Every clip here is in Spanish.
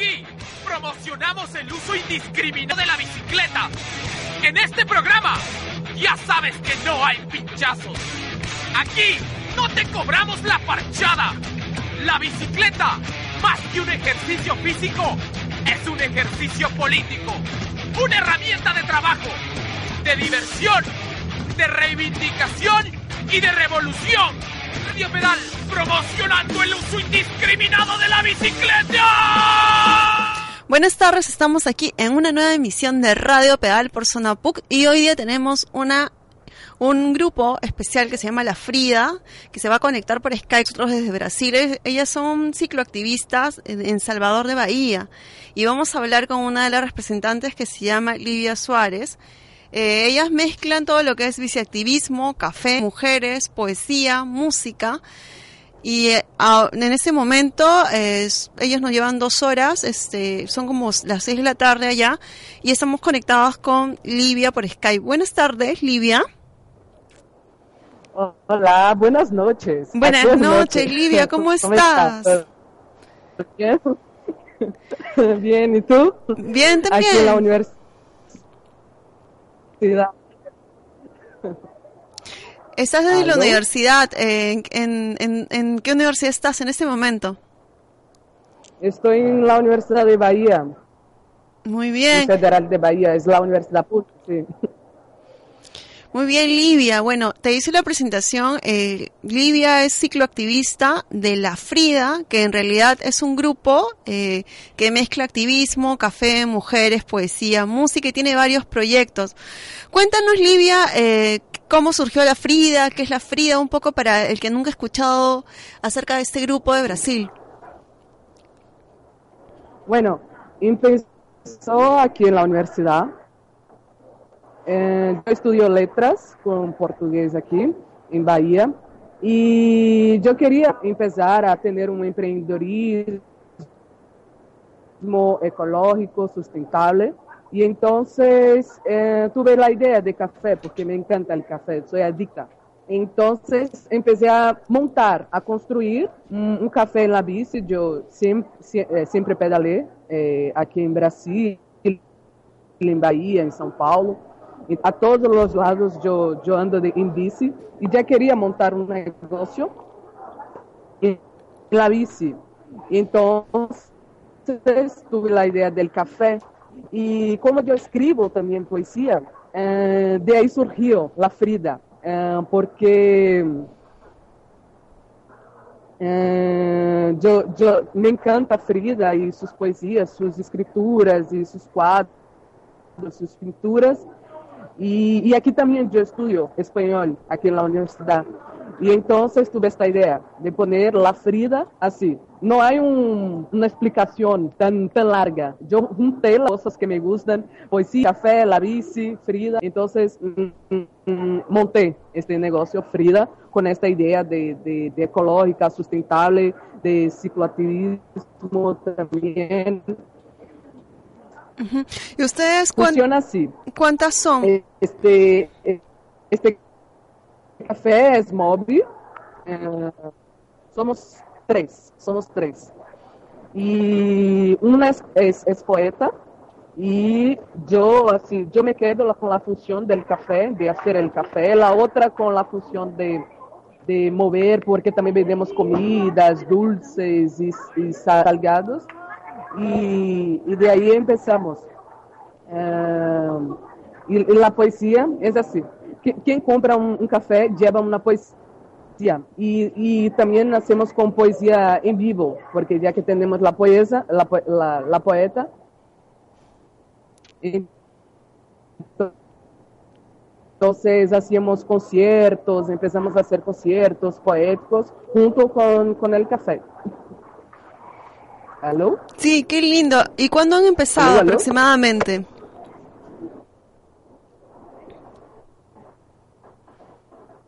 Aquí promocionamos el uso indiscriminado de la bicicleta. En este programa ya sabes que no hay pinchazos. Aquí no te cobramos la parchada. La bicicleta, más que un ejercicio físico, es un ejercicio político. Una herramienta de trabajo, de diversión, de reivindicación y de revolución. Radio Pedal promocionando el uso indiscriminado de la bicicleta. Buenas tardes, estamos aquí en una nueva emisión de Radio Pedal por Zona PUC y hoy día tenemos una un grupo especial que se llama La Frida, que se va a conectar por Skype desde Brasil. Ellas son cicloactivistas en Salvador de Bahía y vamos a hablar con una de las representantes que se llama Livia Suárez. Eh, ellas mezclan todo lo que es biciactivismo, café, mujeres, poesía, música. Y eh, en ese momento ellos nos llevan dos horas, este, son como las seis de la tarde allá, y estamos conectados con Livia por Skype. Buenas tardes, Livia. Hola, buenas noches. Buenas, noches, Livia, ¿cómo, estás? Bien. Bien, ¿y tú? Bien, también. Aquí en la universidad. Estás en la universidad. ¿En, en, en, qué universidad estás en este momento? Estoy en la Universidad de Bahía. Muy bien. Federal de Bahía, es la Universidad pública, sí. Muy bien, Livia. Bueno, te hice la presentación. Eh, Livia es cicloactivista de La Frida, que en realidad es un grupo eh, que mezcla activismo, café, mujeres, poesía, música y tiene varios proyectos. Cuéntanos, Livia, eh, cómo surgió La Frida, qué es La Frida, un poco para el que nunca ha escuchado acerca de este grupo de Brasil. Bueno, empezó aquí en la universidad eh, yo estudio letras con portugués aquí en Bahía y yo quería empezar a tener un empreendedorismo ecológico, sustentable. Y entonces eh, tuve la idea de café, porque me encanta el café, soy adicta. Entonces empecé a montar, a construir un, café en la bici. Yo siempre, eh, siempre pedalé aquí en Brasil, en Bahía, en São Paulo a todos os lados eu, eu ando de, em bici e já queria montar um negócio em la bici. Então, tive a ideia do café e como eu escrevo também poesia, eh, de aí surgiu La Frida, eh, porque eh, eu, eu, me encanta Frida e suas poesias, suas escrituras e seus quadros, suas pinturas. Y, aquí también yo estudio español, aquí en la universidad. Y entonces tuve esta idea de poner la Frida así. No hay un, una explicación tan, tan larga. Yo junté las cosas que me gustan, poesía, café, la bici, Frida. Entonces mm, mm, mm, monté este negocio Frida con esta idea de, de, de ecológica, sustentable, de cicloactivismo también ¿Y ustedes Funciona así. cuántas son? Este, este café es móvil. Eh, somos tres, somos tres. Y una es, es, poeta y yo así, yo me quedo con la función del café, de hacer el café, la otra con la función de, de mover, porque también vendemos comidas, dulces y, y salgados. Y, de ahí empezamos. Uh, y, la poesía es así. Quien compra un, café lleva una poesía. Y, también hacemos con poesía en vivo, porque ya que tenemos la poesa, la, la, la poeta, entonces hacíamos conciertos, empezamos a hacer conciertos poéticos junto con, con el café. ¿Aló? Sí, qué lindo. ¿Y cuándo han empezado ¿Aló, aló? aproximadamente?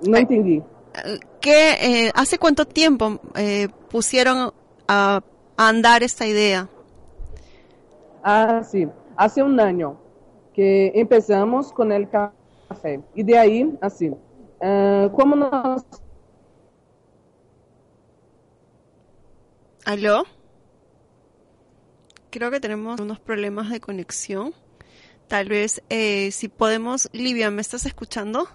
No entendí. ¿Qué, eh, ¿Hace cuánto tiempo eh, pusieron a, a andar esta idea? Ah, sí. Hace un año que empezamos con el café. Y de ahí, así. eh, como nos ¿Aló? Creo que tenemos unos problemas de conexión. Tal vez, eh, si podemos... Livia, ¿me estás escuchando?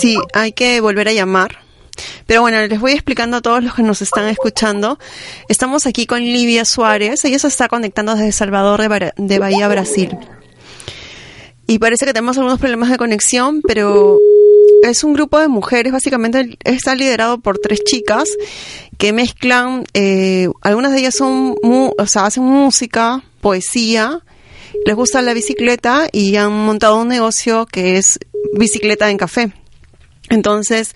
Sí, hay que volver a llamar. Pero bueno, les voy explicando a todos los que nos están escuchando. Estamos aquí con Livia Suárez. Ella se está conectando desde Salvador de, de Bahía, Brasil. Y parece que tenemos algunos problemas de conexión, pero es un grupo de mujeres, básicamente está liderado por tres chicas que mezclan, eh, algunas de ellas son, mu- o sea, hacen música, poesía, les gusta la bicicleta y han montado un negocio que es bicicleta en café. Entonces,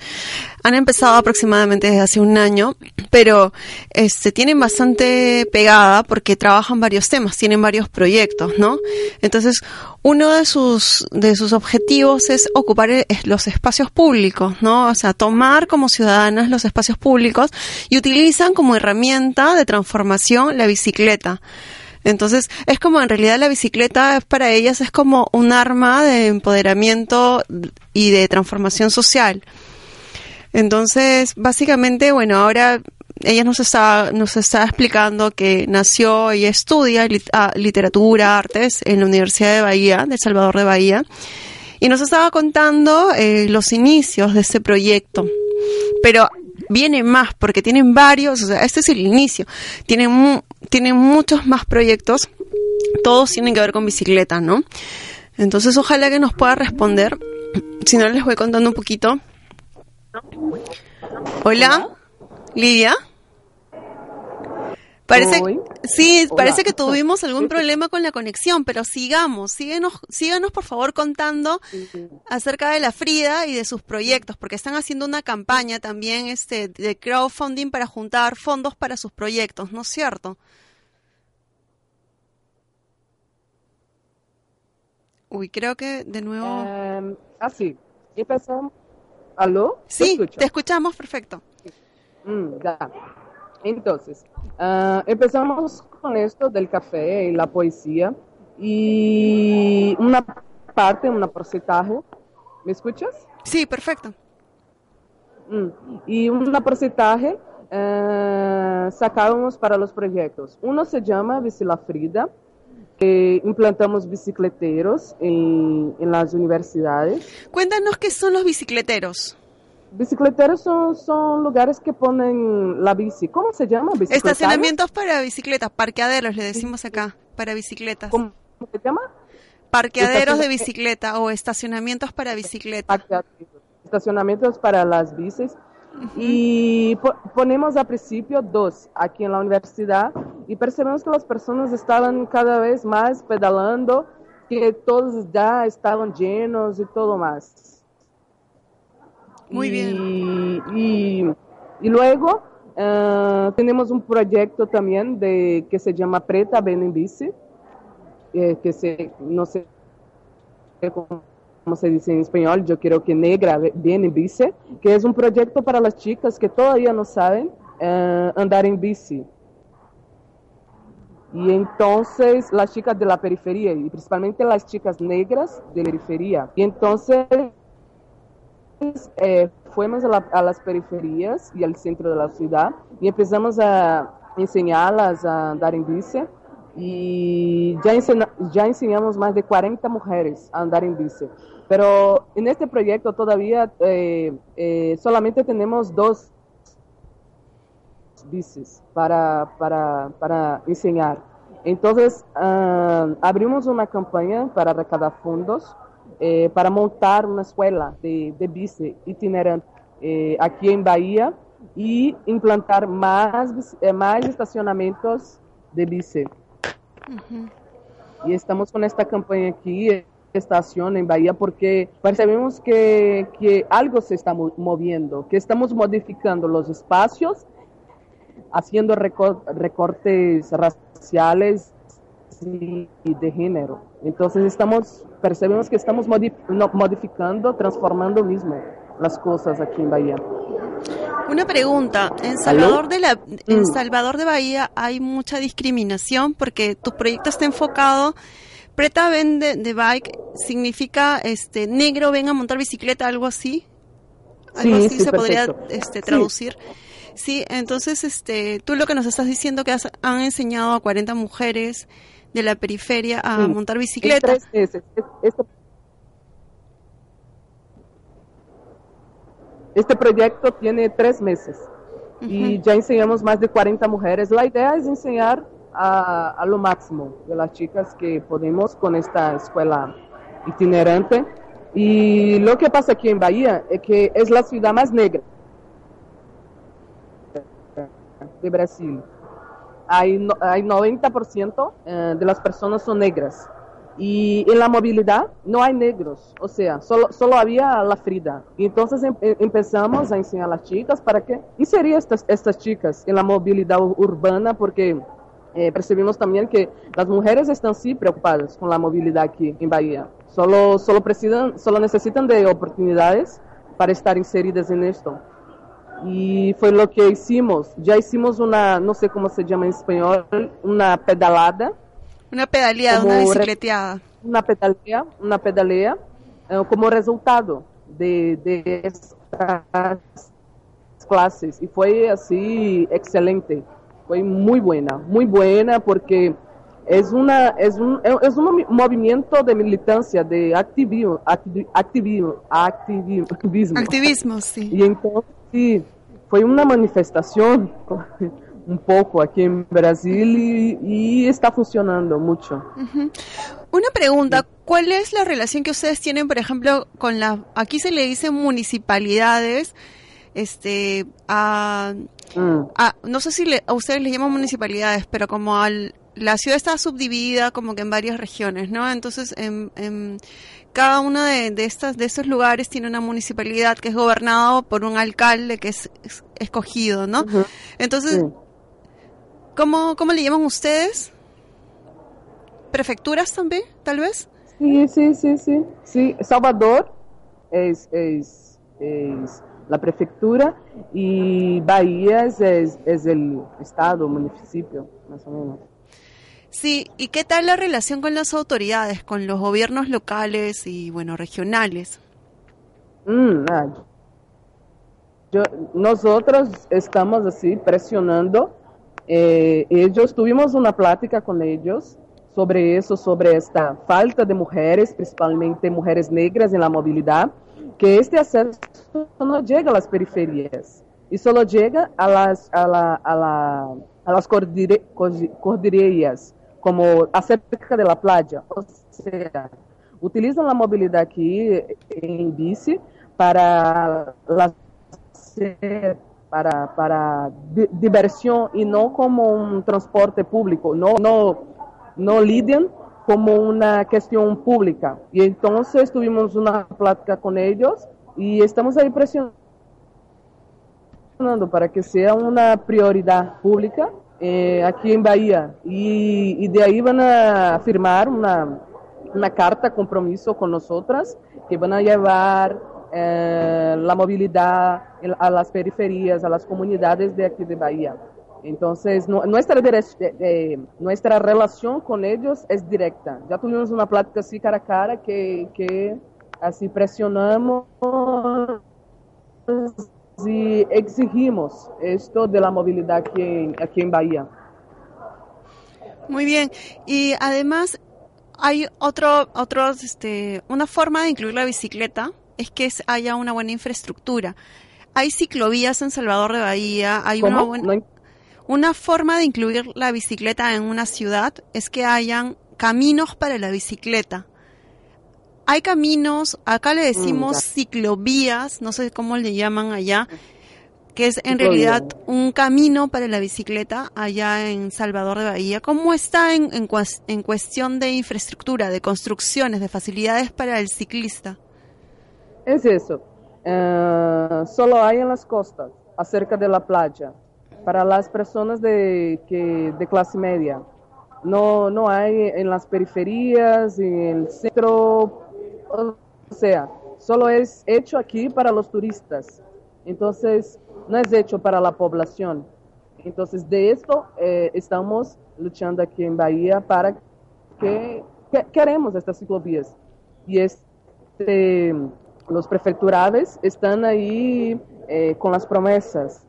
han empezado aproximadamente desde hace un año, pero este tienen bastante pegada porque trabajan varios temas, tienen varios proyectos, ¿no? Entonces, uno de sus de sus objetivos es ocupar eh, los espacios públicos, ¿no? O sea, tomar como ciudadanas los espacios públicos y utilizan como herramienta de transformación la bicicleta. Entonces, es como en realidad la bicicleta para ellas es como un arma de empoderamiento y de transformación social. Entonces, básicamente, bueno, ahora ella nos está, nos está explicando que nació y estudia ah, literatura, artes en la Universidad de Bahía, de Salvador de Bahía, y nos estaba contando eh, los inicios de este proyecto. Pero viene más, porque tienen varios, o sea, este es el inicio. Tienen, mu- tienen muchos más proyectos, todos tienen que ver con bicicletas, ¿no? Entonces, ojalá que nos pueda responder. Si no, les voy contando un poquito. Hola, Lidia. Parece, sí, Hola. parece que tuvimos algún problema con la conexión, pero sigamos, síguenos, síganos por favor contando acerca de la Frida y de sus proyectos, porque están haciendo una campaña también este, de crowdfunding para juntar fondos para sus proyectos, ¿no es cierto? Uy, creo que de nuevo... Eh, así. Empezamos. ¿Aló? ¿Me sí, escucha? te escuchamos perfecto. Mm, ya. Entonces, ah, empezamos con esto del café y la poesía y una parte, un porcentaje, ¿me escuchas? Sí, perfecto. Mm, Y un porcentaje eh, sacábamos para los proyectos. Uno se llama Bicila Frida, que implantamos bicicleteros en, en las universidades. Cuéntanos qué son los bicicleteros. Bicicleteros son, son lugares que ponen la bici. ¿Cómo se llama? Estacionamientos para bicicletas, parqueaderos, le decimos acá, para bicicletas. ¿Cómo se llama? Parqueaderos de bicicleta o estacionamientos para bicicleta. Estacionamientos para las bicis. Y po- ponemos a principio dos aquí en la universidad y percebemos que las personas estaban cada vez más pedalando, que todos ya estaban llenos y todo más. Muy y, bien. Y, luego eh, tenemos un proyecto también de, que se llama Preta Ven en Bici, eh, que se, no sé cómo se dice en español, yo quiero que Negra ve- viene en bici, que es un proyecto para las chicas que todavía no saben eh, andar en bici. Y entonces las chicas de la periferia, y principalmente las chicas negras de la periferia. Y entonces eh, fuimos a, la- a las periferias y al centro de la ciudad y empezamos a enseñarlas a andar en bici. Y ya, ya enseñamos más de 40 mujeres a andar en bici. Pero en este proyecto todavía eh, eh, solamente tenemos dos bicis para, para, para enseñar. Entonces, ah, abrimos una campaña para recaudar fondos eh, para montar una escuela de, de bici itinerante eh, aquí en Bahía y implantar más, eh, más estacionamientos de bici. Y estamos con esta campaña aquí, eh, estación en Bahía, porque percebemos que, que algo se está mo- moviendo, que estamos modificando los espacios haciendo recortes raciales y, de género. Entonces estamos, percebemos que estamos modificando, transformando mismo las cosas aquí en Bahía. Una pregunta, en Salvador de la en mm. Salvador de Bahía hay mucha discriminación porque tu proyecto está enfocado Preta vende de bike significa este negro ven a montar bicicleta algo así. Algo así se podría este, traducir. Sí. entonces este tú lo que nos estás diciendo que han enseñado a 40 mujeres de la periferia a montar bicicleta. Este, este proyecto tiene tres meses y ya enseñamos más de 40 mujeres. La idea es enseñar a, lo máximo de las chicas que podemos con esta escuela itinerante. Y lo que pasa aquí en Bahía es que es la ciudad más negra de Brasil. Hay, hay 90% eh, de las personas son negras. Y en la movilidad no hay negros, o sea, solo, solo había la Frida. Entonces em, em, empezamos a enseñar a las chicas para que inserir estas, estas chicas en la movilidad urbana, porque eh, también que las mujeres están sí preocupadas con la movilidad aquí en Bahía. Solo, solo, solo necesitan de oportunidades para estar inseridas en esto. Y fue lo que hicimos. Ya hicimos una, no sé cómo se llama en español, una pedalada. Una pedaleada, una bicicleteada. Una pedalea, una pedalea, eh, como resultado de, de estas clases. Y fue así excelente fue muy buena, muy buena porque es una es un es un movimiento de militancia, de activismo, activismo, activismo, activismo, sí. Y entonces sí, fue una manifestación un poco aquí en Brasil y, está funcionando mucho. Una pregunta, ¿cuál es la relación que ustedes tienen, por ejemplo, con la, aquí se le dice municipalidades, este, a Mm. Ah, no sé si a ustedes les llaman municipalidades, pero como al, la ciudad está subdividida como que en varias regiones, ¿no? Entonces, en, cada uno de, estas, de estos lugares tiene una municipalidad que es gobernado por un alcalde que es, escogido, ¿no? Entonces, ¿cómo, ¿cómo le llaman ustedes? ¿Prefecturas también, tal vez? Sí, sí, sí, sí. Sí, Salvador es, es, es la prefectura y Bahía es, es, el estado, municipio, más o menos. Sí, ¿y qué tal la relación con las autoridades, con los gobiernos locales y, bueno, regionales? Mm, ah, yo, nosotros estamos así presionando. Eh, ellos, tuvimos una plática con ellos sobre eso, sobre esta falta de mujeres, principalmente mujeres negras en la movilidad que este acceso no llega a las periferias y solo llega a las, a la, a la, a las cordilleras, como acerca de la playa. O sea, utilizan la movilidad aquí en bici para para diversión y no como un transporte público. No, no, no lidian como una cuestión pública. Y entonces tuvimos una plática con ellos y estamos ahí presionando para que sea una prioridad pública eh, aquí en Bahía. Y, de ahí van a firmar una, una carta compromiso con nosotras que van a llevar eh, a las periferias, a las comunidades de aquí de Bahía. Entonces, nuestra, nuestra relación con ellos es directa. Ya tuvimos una plática así cara a cara que, que así presionamos y exigimos esto de la movilidad aquí en, aquí en Bahía. Muy bien. Y además hay otro, otros, este, una forma de incluir la bicicleta es que haya una buena infraestructura. Hay ciclovías en Salvador de Bahía, hay una buena... Una forma de incluir la bicicleta en una ciudad es que hayan caminos para la bicicleta. Hay caminos, acá le decimos mm, ciclovías, no sé cómo le llaman allá, que es en realidad un camino para la bicicleta allá en Salvador de Bahía. ¿Cómo está en, en, cuestión de infraestructura, de construcciones, de facilidades para el ciclista? Es eso. Eh, solo hay en las costas, acerca de la playa para las personas de, que, de clase media. No, no hay en las periferias, en el centro, o sea, solo es hecho aquí para los turistas. Entonces, no es hecho para la población. Entonces, de esto eh, estamos luchando aquí en Bahía para que, queremos estas ciclovías. Y este, los prefecturales están ahí eh, con las promesas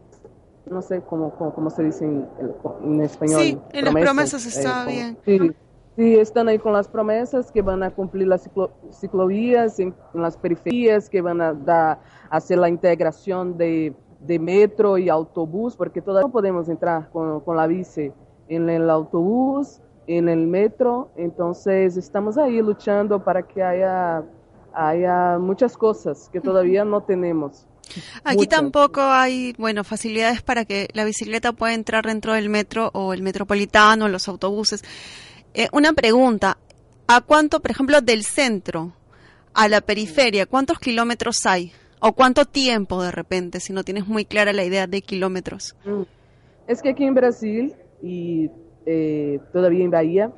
no sé cómo, cómo, se dice en, español. Sí, en las promesas está eh, bien. Sí, están ahí con las promesas que van a cumplir las ciclovías en, las periferias, que van a dar, hacer la integración de, de, metro y autobús, porque todavía no podemos entrar con, con la bici en el autobús, en el metro, entonces estamos ahí luchando para que haya, haya muchas cosas que todavía no tenemos. Aquí tampoco hay, bueno, facilidades para que la bicicleta pueda entrar dentro del metro o el metropolitano, los autobuses. Eh, una pregunta, ¿a cuánto, por ejemplo, del centro a la periferia, cuántos kilómetros hay? ¿O cuánto tiempo de repente, si no tienes muy clara la idea de kilómetros? Mm. Es que aquí en Brasil y eh, todavía en Bahía,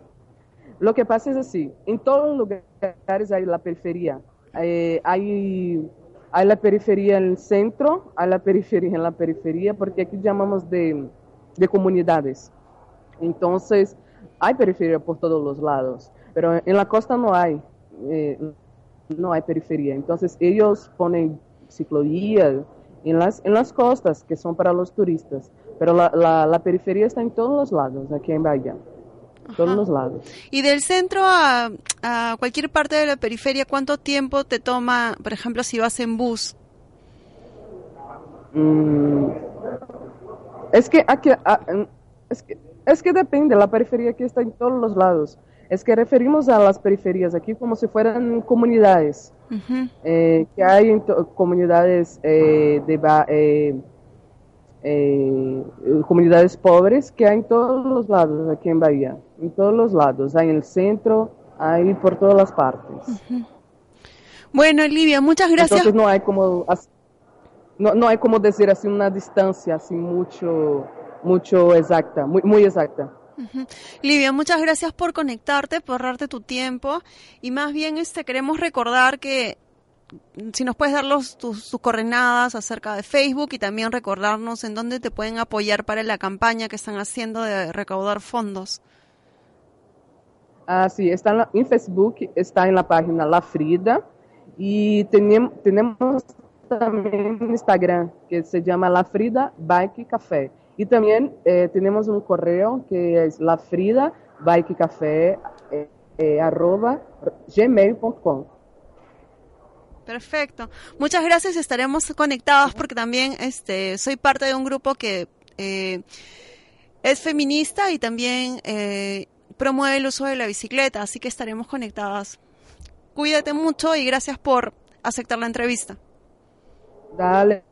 lo que pasa es así, en todos los lugares hay la periferia. Eh, hay hay la periferia en el centro, hay la periferia en la periferia, porque aquí llamamos de, de comunidades. Entonces, hay periferia por todos los lados, pero en la costa no hay, eh, no hay periferia. Entonces, ellos ponen ciclovía en las, en las costas, que son para los turistas, pero la, la, la periferia está en todos los lados, aquí en Bahía todos los lados. Y del centro a, a, cualquier parte de la periferia, ¿cuánto tiempo te toma, por ejemplo, si vas en bus? Mm, es, que aquí, es, que, es que depende, la periferia aquí está en todos los lados. Es que referimos a las periferias aquí como si fueran comunidades. eh, que hay comunidades eh, de... Eh, eh, comunidades pobres que hay en todos los lados aquí en Bahía, en todos los lados, hay en el centro, hay por todas las partes. Bueno, Olivia, muchas gracias. Entonces no hay como no, no hay como decir así una distancia así mucho mucho exacta, muy muy exacta. Livia, muchas gracias por conectarte, por darte tu tiempo y más bien este queremos recordar que si nos puedes dar los, tus, coordenadas acerca de Facebook y también recordarnos en dónde te pueden apoyar para la campaña que están haciendo de recaudar fondos. Ah, sí, está en, Facebook, está en la página La Frida y tenemos, tenemos también Instagram que se llama La Frida Bike Café. Y también eh, tenemos un correo que es lafrida bike café eh, eh. Perfecto. Muchas gracias. Estaremos conectados porque también este, soy parte de un grupo que eh, es feminista y también eh, promueve el uso de la bicicleta, así que estaremos conectadas. Cuídate mucho y gracias por aceptar la entrevista. Dale,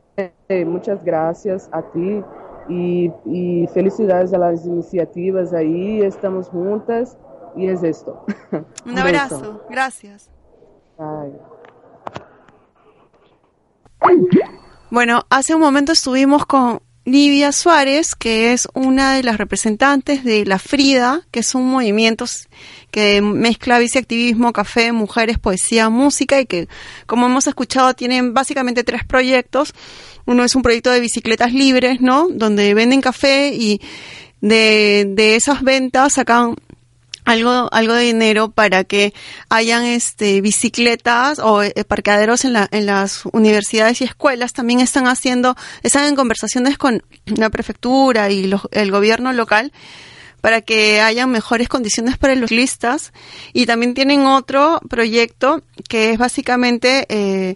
muchas gracias a ti y, felicidades a las iniciativas ahí. Estamos juntas y es esto. Un, abrazo. Gracias. Bueno, hace un momento estuvimos con Livia Suárez, que es una de las representantes de La Frida, que es un movimiento que mezcla viceactivismo, café, mujeres, poesía, música y que, como hemos escuchado, tienen básicamente tres proyectos. Uno es un proyecto de bicicletas libres, ¿no? Donde venden café y de, de esas ventas sacan algo, algo de dinero para que hayan este, bicicletas o eh, parqueaderos en, la, en las universidades y escuelas. También están haciendo, están en conversaciones con la prefectura y el gobierno local para que haya mejores condiciones para los ciclistas. Y también tienen otro proyecto que es básicamente eh,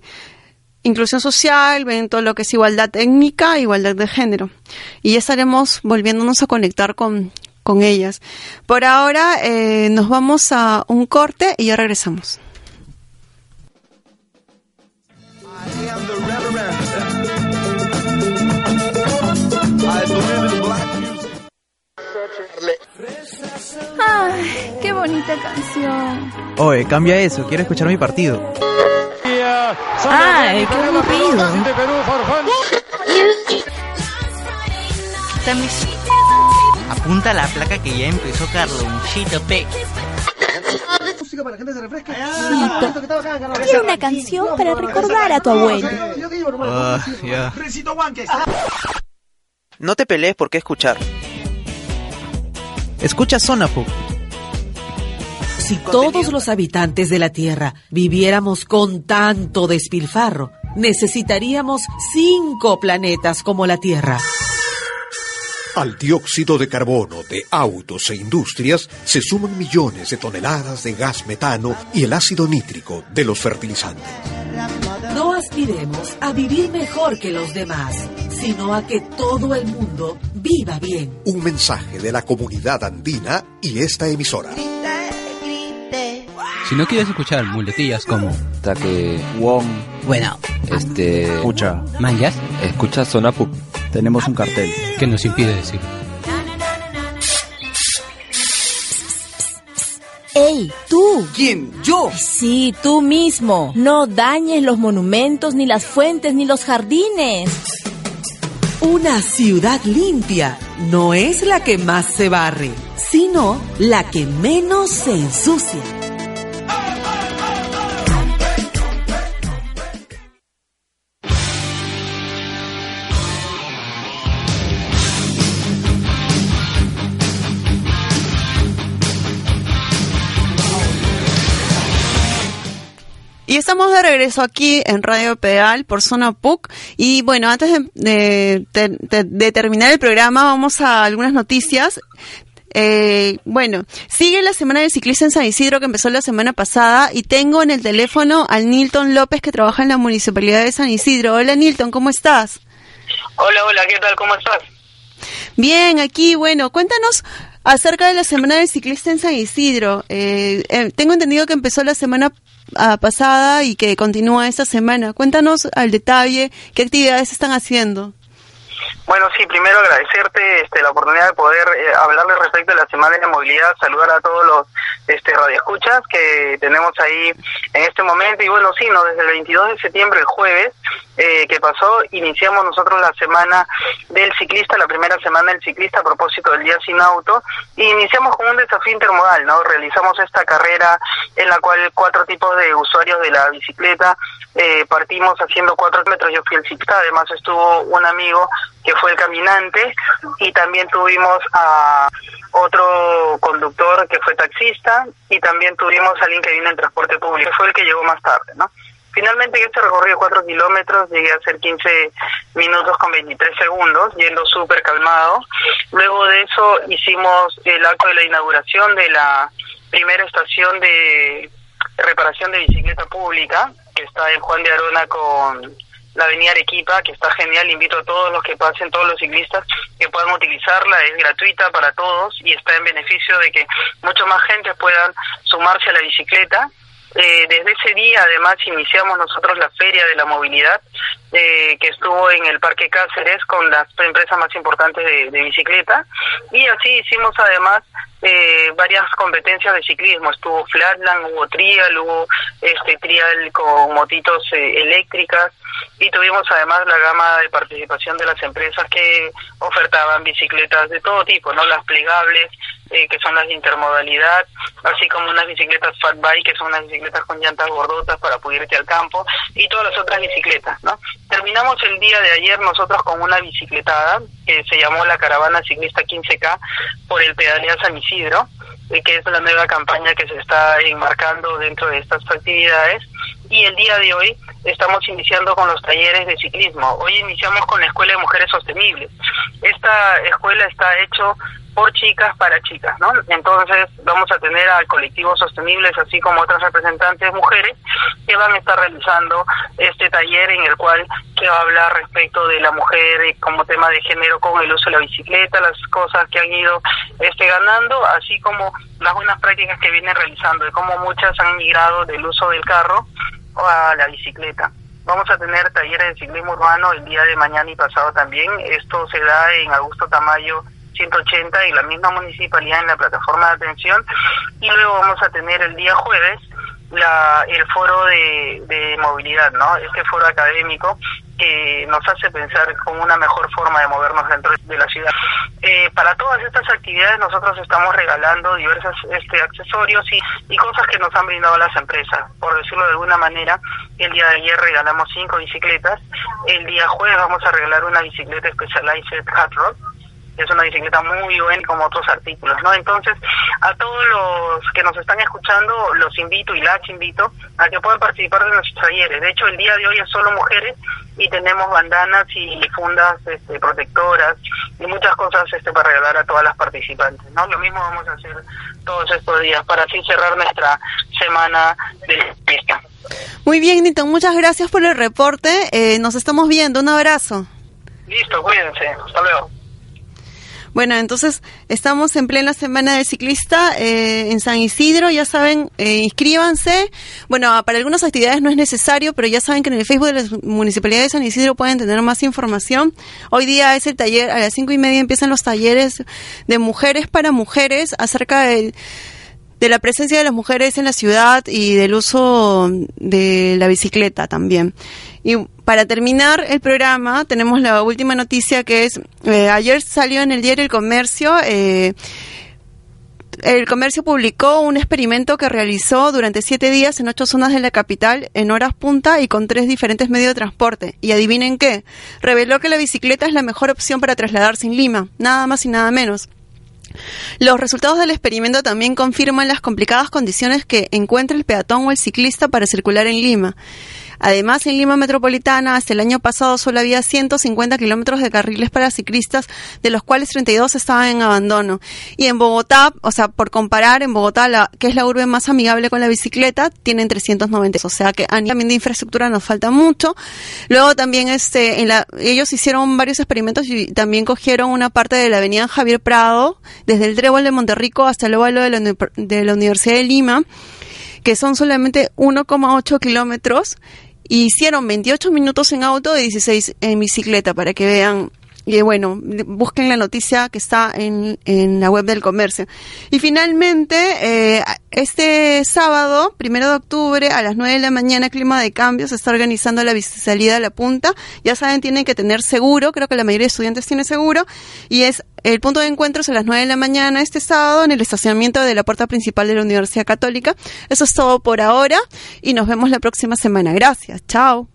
inclusión social, ven todo lo que es igualdad técnica, igualdad de género. Y estaremos volviéndonos a conectar con, con ellas. Por ahora eh, nos vamos a un corte y ya regresamos. Ay, qué bonita canción. Oye, cambia eso, quiero escuchar mi partido. Ay, qué aburrido. Apunta la placa que ya empezó Carlonchito P. Música para que la gente se refresque. Quiero una canción para recordar a tu abuelo. Ah, ya. No te pelees por qué escuchar. Escucha Sonapuc. Si todos los habitantes de la Tierra viviéramos con tanto despilfarro, necesitaríamos cinco planetas como la Tierra. Al dióxido de carbono de autos e industrias se suman millones de toneladas de gas metano y el ácido nítrico de los fertilizantes. No aspiremos a vivir mejor que los demás, sino a que todo el mundo viva bien. Un mensaje de la comunidad andina y esta emisora. Si no quieres escuchar muletillas como Taque Wong, Bueno, este. Escucha. Manjas, Escucha Sonapu. Tenemos un cartel. que nos impide decir. ¡Ey, tú! ¿Quién? ¿Yo? Sí, tú mismo. No dañes los monumentos, ni las fuentes, ni los jardines. Una ciudad limpia no es la que más se barre, sino la que menos se ensucia. Y estamos de regreso aquí en Radio Pedal por Zona PUC. Y bueno, antes de, de- de- de terminar el programa, vamos a algunas noticias. Eh, bueno, sigue la Semana del Ciclista en San Isidro que empezó la semana pasada y tengo en el teléfono al Nilton López que trabaja en la Municipalidad de San Isidro. Hola Nilton, ¿cómo estás? Hola, hola, ¿qué tal? ¿Cómo estás? Bien, aquí, bueno, cuéntanos acerca de la Semana del Ciclista en San Isidro. Eh, eh, tengo entendido que empezó la semana ah, pasada y que continúa esta semana. Cuéntanos al detalle qué actividades están haciendo. Bueno, sí, primero agradecerte este, la oportunidad de poder eh, hablarles respecto a la Semana de Movilidad, saludar a todos los este, radioescuchas que tenemos ahí en este momento. Y bueno, sí, no, desde el 22 de septiembre, el jueves, eh, que pasó, iniciamos nosotros la Semana del Ciclista, la primera Semana del Ciclista a propósito del Día Sin Auto, y iniciamos con un desafío intermodal, ¿no? Realizamos esta carrera en la cual cuatro tipos de usuarios de la bicicleta eh, partimos haciendo cuatro metros, yo fui el ciclista, además estuvo un amigo que fue el caminante y también tuvimos a otro conductor que fue taxista y también tuvimos a alguien que vino en transporte público, fue el que llegó más tarde, ¿no? Finalmente, en este recorrido de 4 kilómetros, llegué a hacer 15 minutos con 23 segundos, yendo súper calmado. Luego de eso, hicimos el acto de la inauguración de la primera estación de reparación de bicicleta pública, que está en Juan de Arona con la avenida Arequipa, que está genial. Invito a todos los que pasen, todos los ciclistas, que puedan utilizarla. Es gratuita para todos y está en beneficio de que mucha más gente puedan sumarse a la bicicleta. Eh, desde ese día, además, iniciamos nosotros la Feria de la Movilidad, eh, que estuvo en el Parque Cáceres con las empresas más importantes de, bicicleta. Y así hicimos, además, eh, varias competencias de ciclismo. Estuvo flatland, hubo trial, hubo este trial con motitos eh, eléctricas y tuvimos además la gama de participación de las empresas que ofertaban bicicletas de todo tipo, no las plegables, eh, que son las de intermodalidad, así como unas bicicletas fat bike, que son unas bicicletas con llantas gordotas para poder irte al campo, y todas las otras bicicletas, ¿no? Terminamos el día de ayer nosotros con una bicicletada que se llamó la Caravana Ciclista 15K por el Pedalea San Isidro, eh, que es la nueva campaña que se está enmarcando dentro de estas actividades. Y el día de hoy estamos iniciando con los talleres de ciclismo. Hoy iniciamos con la Escuela de Mujeres Sostenibles. Esta escuela está hecho por chicas para chicas, ¿no? Entonces vamos a tener al colectivo sostenibles, así como otras representantes mujeres, que van a estar realizando este taller en el cual se va a hablar respecto de la mujer como tema de género con el uso de la bicicleta, las cosas que han ido este ganando, así como las buenas prácticas que vienen realizando y cómo muchas han migrado del uso del carro a la bicicleta. Vamos a tener talleres de ciclismo urbano el día de mañana y pasado también. Esto se da en Augusto Tamayo 180 y la misma municipalidad en la plataforma de atención. Y luego vamos a tener el día jueves la, el foro de, movilidad, ¿no? Este foro académico que nos hace pensar con una mejor forma de movernos dentro de la ciudad. eh, para todas estas actividades nosotros estamos regalando diversos este, accesorios y, y cosas que nos han brindado las empresas. Por decirlo de alguna manera, el día de ayer regalamos cinco bicicletas, el día jueves vamos a regalar una bicicleta Specialized Hot Rod, es una bicicleta muy buena como otros artículos, ¿no? Entonces, a todos los que nos están escuchando, los invito y las invito a que puedan participar de nuestros talleres. De hecho, el día de hoy es solo mujeres y tenemos bandanas y fundas este, protectoras y muchas cosas este, para regalar a todas las participantes, ¿no? Lo mismo vamos a hacer todos estos días para así cerrar nuestra semana de fiesta. Muy bien, Nito, muchas gracias por el reporte. Eh, nos estamos viendo. Un abrazo. Listo, cuídense. Hasta luego. Bueno, entonces estamos en plena semana del ciclista eh, en San Isidro. Ya saben, eh, inscríbanse. Bueno, para algunas actividades no es necesario, pero ya saben que en el Facebook de la Municipalidad de San Isidro pueden tener más información. Hoy día es el taller, a las cinco y media empiezan los talleres de mujeres para mujeres acerca del de la presencia de las mujeres en la ciudad y del uso de la bicicleta también. Y para terminar el programa, tenemos la última noticia que es, eh, ayer salió en el diario El Comercio, eh, el comercio publicó un experimento que realizó durante siete días en ocho zonas de la capital en horas punta y con tres diferentes medios de transporte. Y adivinen qué, reveló que la bicicleta es la mejor opción para trasladarse en Lima, nada más y nada menos. Los resultados del experimento también confirman las complicadas condiciones que encuentra el peatón o el ciclista para circular en Lima. Además, en Lima Metropolitana, hasta el año pasado solo había 150 kilómetros de carriles para ciclistas, de los cuales 32 estaban en abandono. Y en Bogotá, o sea, por comparar, en Bogotá, la, que es la urbe más amigable con la bicicleta, tienen 390. O sea que a nivel de infraestructura nos falta mucho. Luego también este, en la, ellos hicieron varios experimentos y también cogieron una parte de la avenida Javier Prado, desde el Trébol de Monterrico hasta el óvalo de la, de la Universidad de Lima que son solamente 1,8 kilómetros hicieron 28 minutos en auto y 16 en bicicleta para que vean y bueno, busquen la noticia que está en, en la web del comercio. Y finalmente, eh, este sábado, primero de octubre, a las 9 de la mañana, Clima de Cambio se está organizando la salida a la punta. Ya saben, tienen que tener seguro, creo que la mayoría de estudiantes tiene seguro. Y es el punto de encuentro es a las 9 de la mañana este sábado en el estacionamiento de la puerta principal de la Universidad Católica. Eso es todo por ahora y nos vemos la próxima semana. Gracias. Chao.